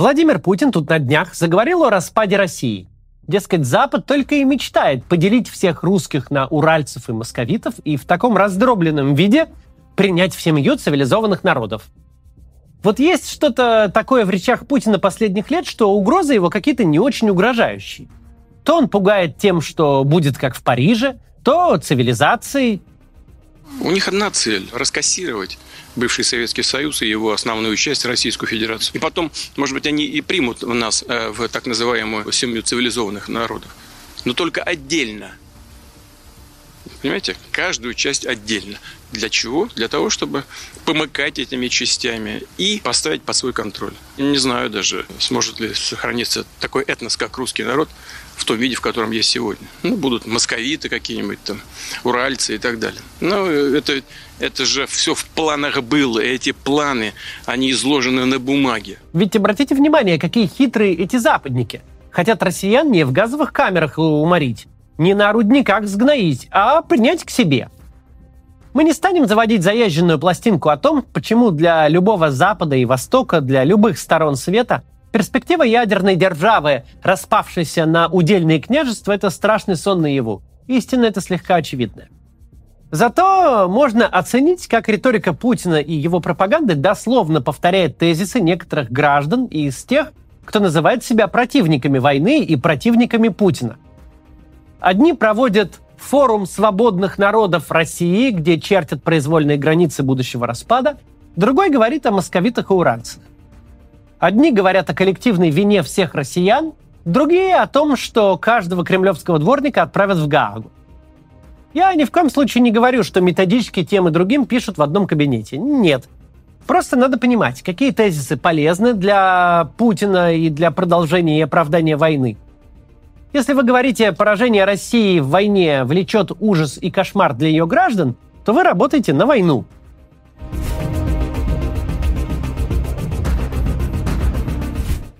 Владимир Путин тут на днях заговорил о распаде России. Дескать, Запад только и мечтает поделить всех русских на уральцев и московитов и в таком раздробленном виде принять в семью цивилизованных народов. Вот есть что-то такое в речах Путина последних лет, что угрозы его какие-то не очень угрожающие. То он пугает тем, что будет как в Париже, то цивилизацией. У них одна цель – раскассировать бывший Советский Союз и его основную часть Российскую Федерацию. И потом, может быть, они и примут нас э, в так называемую семью цивилизованных народов. Но только отдельно. Понимаете? Каждую часть отдельно. Для чего? Для того, чтобы помыкать этими частями и поставить под свой контроль. Не знаю даже, сможет ли сохраниться такой этнос, как русский народ, в том виде, в котором есть сегодня. Ну, будут московиты какие-нибудь там, уральцы и так далее. Но это, это же все в планах было. Эти планы, они изложены на бумаге. Ведь обратите внимание, какие хитрые эти западники. Хотят россиян не в газовых камерах уморить, не на рудниках сгноить, а принять к себе – мы не станем заводить заезженную пластинку о том, почему для любого Запада и Востока, для любых сторон света, перспектива ядерной державы, распавшейся на удельные княжества, это страшный сон наяву. Истина это слегка очевидная. Зато можно оценить, как риторика Путина и его пропаганды дословно повторяет тезисы некоторых граждан из тех, кто называет себя противниками войны и противниками Путина. Одни проводят форум свободных народов России, где чертят произвольные границы будущего распада, другой говорит о московитах и уранцах. Одни говорят о коллективной вине всех россиян, другие о том, что каждого кремлевского дворника отправят в Гаагу. Я ни в коем случае не говорю, что методически тем и другим пишут в одном кабинете. Нет. Просто надо понимать, какие тезисы полезны для Путина и для продолжения и оправдания войны – если вы говорите, поражение России в войне влечет ужас и кошмар для ее граждан, то вы работаете на войну.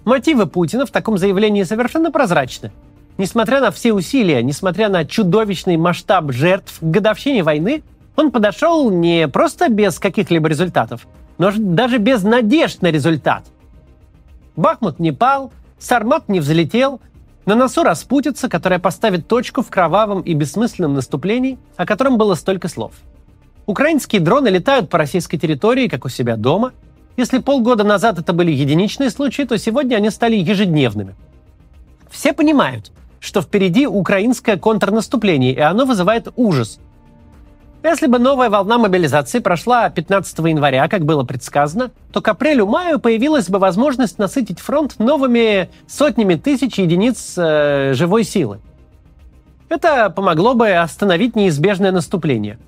Мотивы Путина в таком заявлении совершенно прозрачны. Несмотря на все усилия, несмотря на чудовищный масштаб жертв к годовщине войны, он подошел не просто без каких-либо результатов, но даже без надежд на результат. Бахмут не пал, Сармат не взлетел, на носу распутица, которая поставит точку в кровавом и бессмысленном наступлении, о котором было столько слов. Украинские дроны летают по российской территории, как у себя дома. Если полгода назад это были единичные случаи, то сегодня они стали ежедневными. Все понимают, что впереди украинское контрнаступление, и оно вызывает ужас – если бы новая волна мобилизации прошла 15 января, как было предсказано, то к апрелю-маю появилась бы возможность насытить фронт новыми сотнями тысяч единиц э, живой силы. Это помогло бы остановить неизбежное наступление.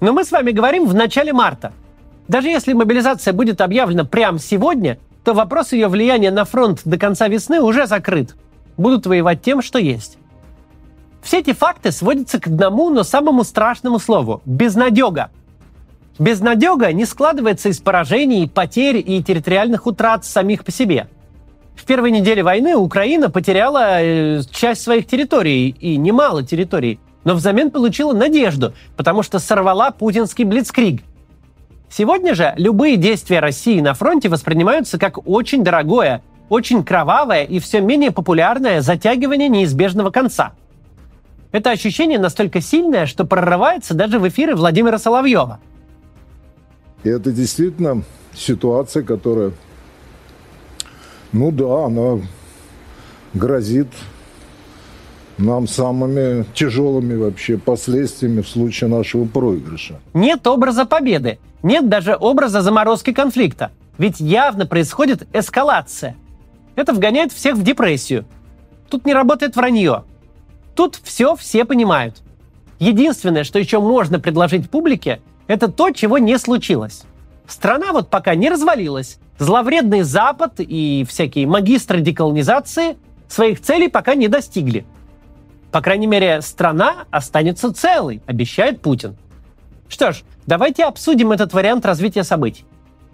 Но мы с вами говорим в начале марта. Даже если мобилизация будет объявлена прямо сегодня, то вопрос ее влияния на фронт до конца весны уже закрыт. Будут воевать тем, что есть. Все эти факты сводятся к одному, но самому страшному слову – безнадега. Безнадега не складывается из поражений, потерь и территориальных утрат самих по себе. В первой неделе войны Украина потеряла э, часть своих территорий, и немало территорий, но взамен получила надежду, потому что сорвала путинский блицкриг. Сегодня же любые действия России на фронте воспринимаются как очень дорогое, очень кровавое и все менее популярное затягивание неизбежного конца – это ощущение настолько сильное, что прорывается даже в эфиры Владимира Соловьева. И это действительно ситуация, которая, ну да, она грозит нам самыми тяжелыми вообще последствиями в случае нашего проигрыша. Нет образа победы, нет даже образа заморозки конфликта. Ведь явно происходит эскалация. Это вгоняет всех в депрессию. Тут не работает вранье. Тут все все понимают. Единственное, что еще можно предложить публике, это то, чего не случилось. Страна вот пока не развалилась. Зловредный Запад и всякие магистры деколонизации своих целей пока не достигли. По крайней мере, страна останется целой, обещает Путин. Что ж, давайте обсудим этот вариант развития событий.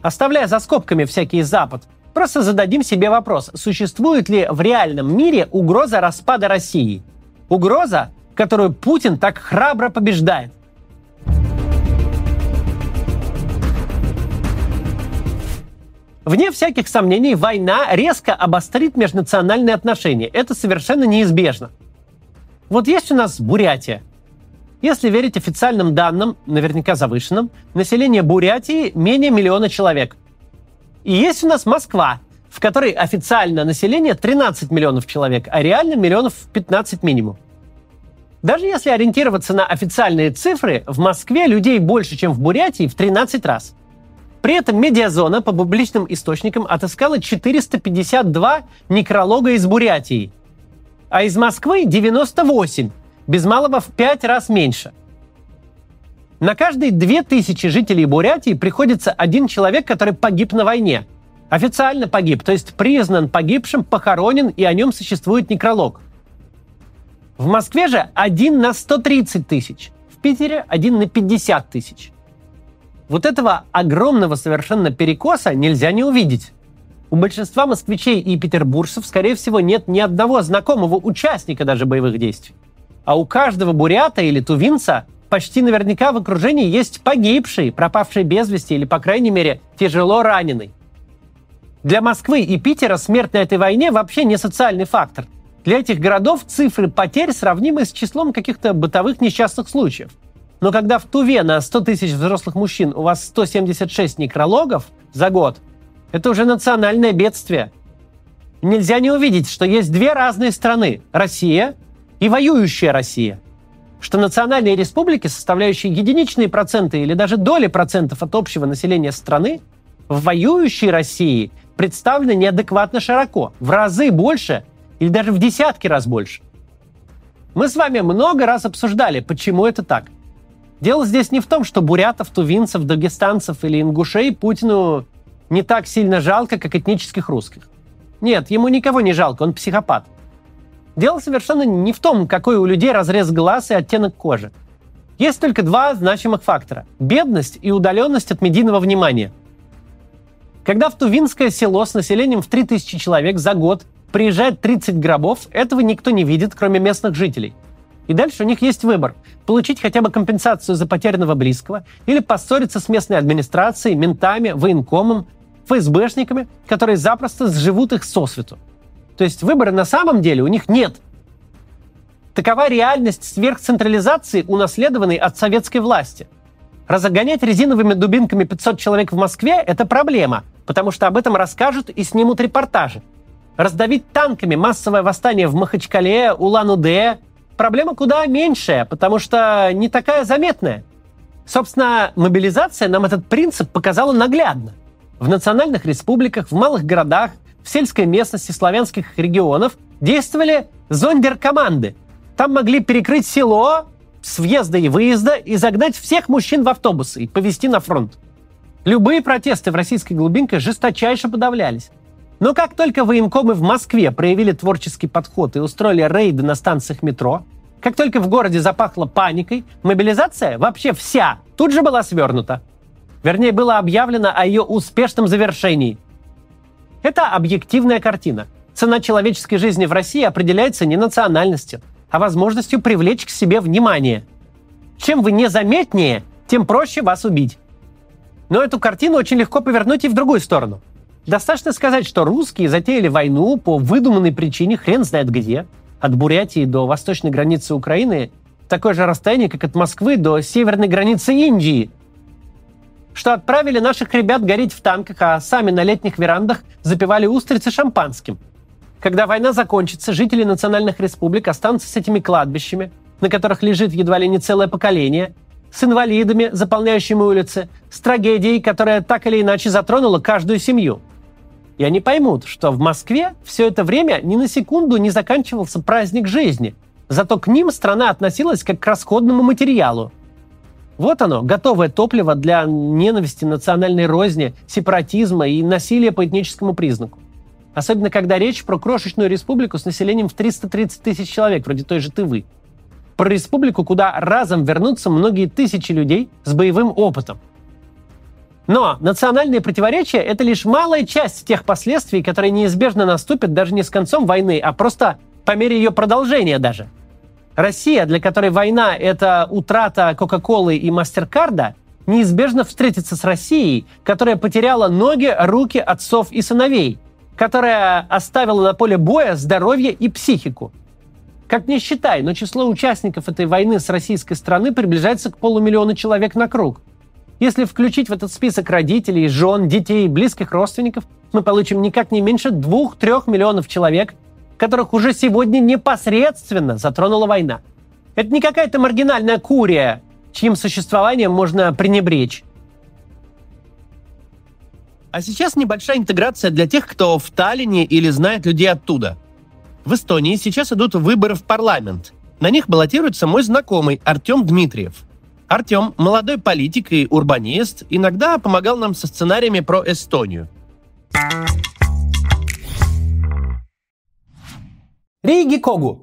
Оставляя за скобками всякий Запад, просто зададим себе вопрос, существует ли в реальном мире угроза распада России – Угроза, которую Путин так храбро побеждает. Вне всяких сомнений, война резко обострит межнациональные отношения. Это совершенно неизбежно. Вот есть у нас Бурятия. Если верить официальным данным, наверняка завышенным, население Бурятии менее миллиона человек. И есть у нас Москва, в которой официально население 13 миллионов человек, а реально миллионов 15 минимум. Даже если ориентироваться на официальные цифры, в Москве людей больше, чем в Бурятии в 13 раз. При этом медиазона по публичным источникам отыскала 452 некролога из Бурятии, а из Москвы 98, без малого в 5 раз меньше. На каждые 2000 жителей Бурятии приходится один человек, который погиб на войне. Официально погиб, то есть признан погибшим, похоронен, и о нем существует некролог – в Москве же один на 130 тысяч, в Питере один на 50 тысяч. Вот этого огромного совершенно перекоса нельзя не увидеть. У большинства москвичей и петербуржцев, скорее всего, нет ни одного знакомого участника даже боевых действий. А у каждого бурята или тувинца почти наверняка в окружении есть погибший, пропавший без вести или, по крайней мере, тяжело раненый. Для Москвы и Питера смерть на этой войне вообще не социальный фактор – для этих городов цифры потерь сравнимы с числом каких-то бытовых несчастных случаев. Но когда в Туве на 100 тысяч взрослых мужчин у вас 176 некрологов за год, это уже национальное бедствие. Нельзя не увидеть, что есть две разные страны – Россия и воюющая Россия. Что национальные республики, составляющие единичные проценты или даже доли процентов от общего населения страны, в воюющей России представлены неадекватно широко, в разы больше, или даже в десятки раз больше. Мы с вами много раз обсуждали, почему это так. Дело здесь не в том, что бурятов, тувинцев, дагестанцев или ингушей Путину не так сильно жалко, как этнических русских. Нет, ему никого не жалко, он психопат. Дело совершенно не в том, какой у людей разрез глаз и оттенок кожи. Есть только два значимых фактора – бедность и удаленность от медийного внимания. Когда в Тувинское село с населением в 3000 человек за год приезжает 30 гробов, этого никто не видит, кроме местных жителей. И дальше у них есть выбор – получить хотя бы компенсацию за потерянного близкого или поссориться с местной администрацией, ментами, военкомом, ФСБшниками, которые запросто сживут их сосвету. То есть выбора на самом деле у них нет. Такова реальность сверхцентрализации, унаследованной от советской власти. Разогонять резиновыми дубинками 500 человек в Москве – это проблема, потому что об этом расскажут и снимут репортажи – Раздавить танками массовое восстание в Махачкале, Улан-Удэ – проблема куда меньшая, потому что не такая заметная. Собственно, мобилизация нам этот принцип показала наглядно. В национальных республиках, в малых городах, в сельской местности славянских регионов действовали зондеркоманды. Там могли перекрыть село с въезда и выезда и загнать всех мужчин в автобусы и повезти на фронт. Любые протесты в российской глубинке жесточайше подавлялись. Но как только военкомы в Москве проявили творческий подход и устроили рейды на станциях метро, как только в городе запахло паникой, мобилизация, вообще вся, тут же была свернута. Вернее, было объявлено о ее успешном завершении. Это объективная картина. Цена человеческой жизни в России определяется не национальностью, а возможностью привлечь к себе внимание. Чем вы незаметнее, тем проще вас убить. Но эту картину очень легко повернуть и в другую сторону – Достаточно сказать, что русские затеяли войну по выдуманной причине, хрен знает где, от Бурятии до восточной границы Украины, такое же расстояние, как от Москвы до северной границы Индии, что отправили наших ребят гореть в танках, а сами на летних верандах запивали устрицы шампанским. Когда война закончится, жители национальных республик останутся с этими кладбищами, на которых лежит едва ли не целое поколение, с инвалидами, заполняющими улицы, с трагедией, которая так или иначе затронула каждую семью – и они поймут, что в Москве все это время ни на секунду не заканчивался праздник жизни. Зато к ним страна относилась как к расходному материалу. Вот оно, готовое топливо для ненависти, национальной розни, сепаратизма и насилия по этническому признаку. Особенно, когда речь про крошечную республику с населением в 330 тысяч человек, вроде той же Тывы. Про республику, куда разом вернутся многие тысячи людей с боевым опытом. Но национальные противоречия – это лишь малая часть тех последствий, которые неизбежно наступят даже не с концом войны, а просто по мере ее продолжения даже. Россия, для которой война – это утрата Кока-Колы и Мастеркарда, неизбежно встретится с Россией, которая потеряла ноги, руки отцов и сыновей, которая оставила на поле боя здоровье и психику. Как ни считай, но число участников этой войны с российской стороны приближается к полумиллиону человек на круг. Если включить в этот список родителей, жен, детей, близких родственников, мы получим никак не меньше 2-3 миллионов человек, которых уже сегодня непосредственно затронула война. Это не какая-то маргинальная курия, чьим существованием можно пренебречь. А сейчас небольшая интеграция для тех, кто в Таллине или знает людей оттуда. В Эстонии сейчас идут выборы в парламент. На них баллотируется мой знакомый Артем Дмитриев. Артем – молодой политик и урбанист, иногда помогал нам со сценариями про Эстонию. Риги Когу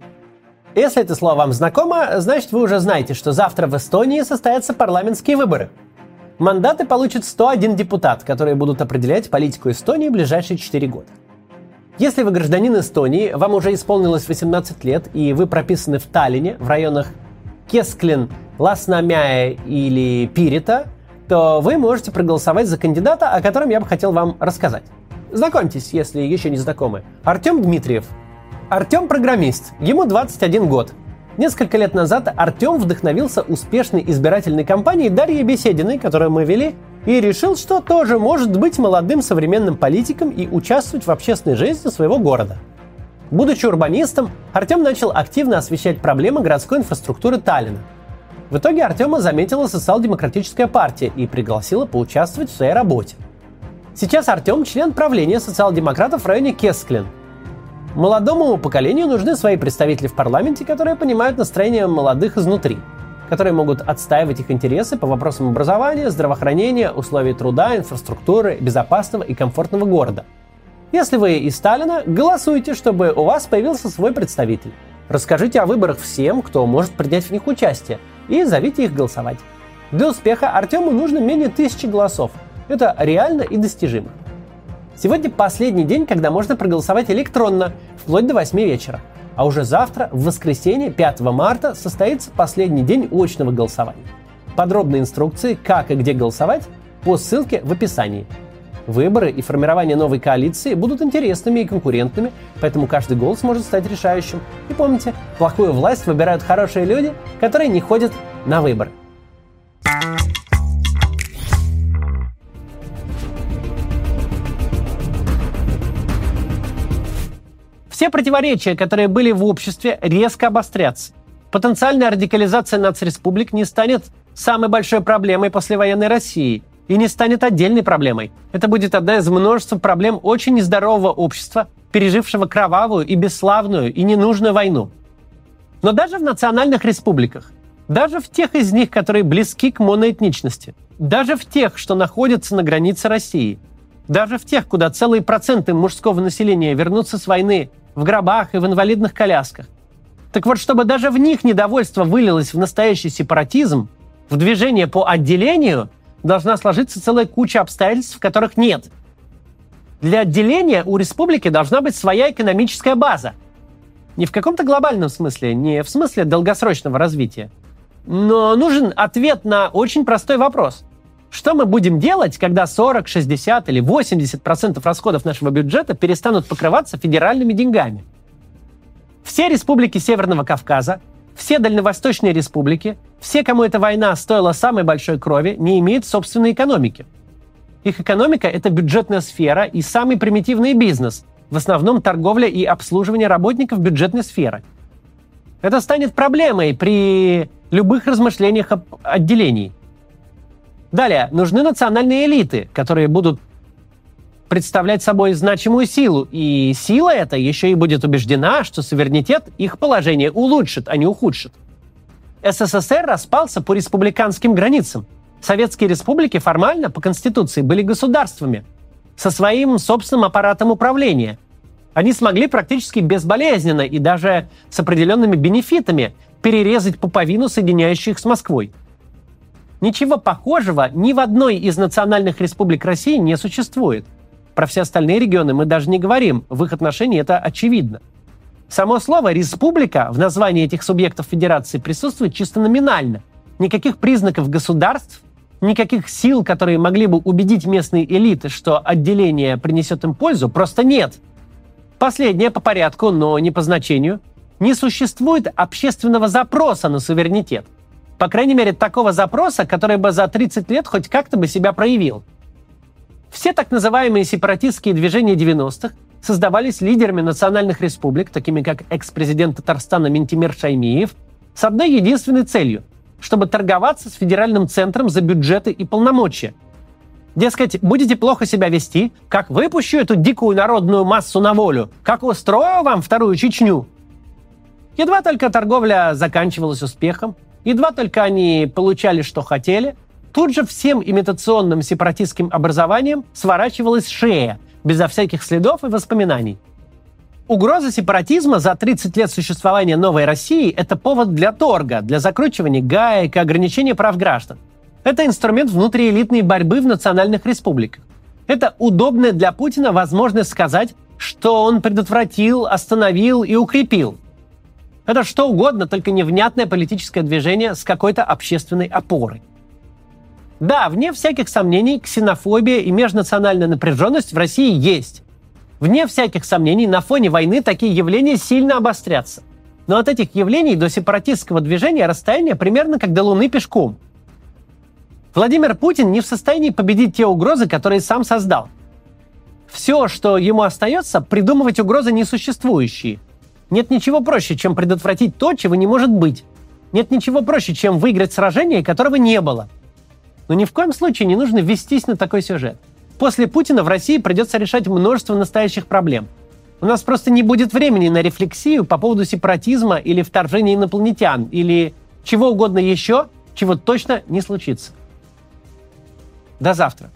если это слово вам знакомо, значит вы уже знаете, что завтра в Эстонии состоятся парламентские выборы. Мандаты получат 101 депутат, которые будут определять политику Эстонии в ближайшие 4 года. Если вы гражданин Эстонии, вам уже исполнилось 18 лет, и вы прописаны в Таллине, в районах Кесклин, Ласнамяя или Пирита, то вы можете проголосовать за кандидата, о котором я бы хотел вам рассказать. Знакомьтесь, если еще не знакомы. Артем Дмитриев – Артем программист, ему 21 год. Несколько лет назад Артем вдохновился успешной избирательной кампанией Дарьи Бесединой, которую мы вели, и решил, что тоже может быть молодым современным политиком и участвовать в общественной жизни своего города. Будучи урбанистом, Артем начал активно освещать проблемы городской инфраструктуры Таллина. В итоге Артема заметила социал-демократическая партия и пригласила поучаствовать в своей работе. Сейчас Артем член правления социал-демократов в районе Кесклин – Молодому поколению нужны свои представители в парламенте, которые понимают настроение молодых изнутри, которые могут отстаивать их интересы по вопросам образования, здравоохранения, условий труда, инфраструктуры, безопасного и комфортного города. Если вы из Сталина, голосуйте, чтобы у вас появился свой представитель. Расскажите о выборах всем, кто может принять в них участие, и зовите их голосовать. Для успеха Артему нужно менее тысячи голосов. Это реально и достижимо. Сегодня последний день, когда можно проголосовать электронно, вплоть до 8 вечера. А уже завтра, в воскресенье, 5 марта, состоится последний день очного голосования. Подробные инструкции, как и где голосовать, по ссылке в описании. Выборы и формирование новой коалиции будут интересными и конкурентными, поэтому каждый голос может стать решающим. И помните, плохую власть выбирают хорошие люди, которые не ходят на выборы. Все противоречия, которые были в обществе, резко обострятся. Потенциальная радикализация нацреспублик не станет самой большой проблемой послевоенной России и не станет отдельной проблемой. Это будет одна из множества проблем очень нездорового общества, пережившего кровавую и бесславную и ненужную войну. Но даже в национальных республиках, даже в тех из них, которые близки к моноэтничности, даже в тех, что находятся на границе России, даже в тех, куда целые проценты мужского населения вернутся с войны в гробах и в инвалидных колясках. Так вот, чтобы даже в них недовольство вылилось в настоящий сепаратизм, в движение по отделению должна сложиться целая куча обстоятельств, которых нет. Для отделения у республики должна быть своя экономическая база. Не в каком-то глобальном смысле, не в смысле долгосрочного развития. Но нужен ответ на очень простой вопрос. Что мы будем делать, когда 40, 60 или 80 процентов расходов нашего бюджета перестанут покрываться федеральными деньгами? Все республики Северного Кавказа, все дальневосточные республики, все, кому эта война стоила самой большой крови, не имеют собственной экономики. Их экономика – это бюджетная сфера и самый примитивный бизнес, в основном торговля и обслуживание работников бюджетной сферы. Это станет проблемой при любых размышлениях об отделении – Далее, нужны национальные элиты, которые будут представлять собой значимую силу. И сила эта еще и будет убеждена, что суверенитет их положение улучшит, а не ухудшит. СССР распался по республиканским границам. Советские республики формально по Конституции были государствами со своим собственным аппаратом управления. Они смогли практически безболезненно и даже с определенными бенефитами перерезать пуповину, соединяющую их с Москвой – Ничего похожего ни в одной из национальных республик России не существует. Про все остальные регионы мы даже не говорим, в их отношении это очевидно. Само слово «республика» в названии этих субъектов федерации присутствует чисто номинально. Никаких признаков государств Никаких сил, которые могли бы убедить местные элиты, что отделение принесет им пользу, просто нет. Последнее по порядку, но не по значению. Не существует общественного запроса на суверенитет. По крайней мере, такого запроса, который бы за 30 лет хоть как-то бы себя проявил. Все так называемые сепаратистские движения 90-х создавались лидерами национальных республик, такими как экс-президент Татарстана Ментимир Шаймиев, с одной единственной целью – чтобы торговаться с федеральным центром за бюджеты и полномочия. Дескать, будете плохо себя вести, как выпущу эту дикую народную массу на волю, как устрою вам вторую Чечню. Едва только торговля заканчивалась успехом, едва только они получали, что хотели, тут же всем имитационным сепаратистским образованием сворачивалась шея, безо всяких следов и воспоминаний. Угроза сепаратизма за 30 лет существования новой России – это повод для торга, для закручивания гаек и ограничения прав граждан. Это инструмент внутриэлитной борьбы в национальных республиках. Это удобная для Путина возможность сказать, что он предотвратил, остановил и укрепил. Это что угодно, только невнятное политическое движение с какой-то общественной опорой. Да, вне всяких сомнений, ксенофобия и межнациональная напряженность в России есть. Вне всяких сомнений, на фоне войны такие явления сильно обострятся. Но от этих явлений до сепаратистского движения расстояние примерно как до Луны пешком. Владимир Путин не в состоянии победить те угрозы, которые сам создал. Все, что ему остается, придумывать угрозы несуществующие. Нет ничего проще, чем предотвратить то, чего не может быть. Нет ничего проще, чем выиграть сражение, которого не было. Но ни в коем случае не нужно вестись на такой сюжет. После Путина в России придется решать множество настоящих проблем. У нас просто не будет времени на рефлексию по поводу сепаратизма или вторжения инопланетян, или чего угодно еще, чего точно не случится. До завтра.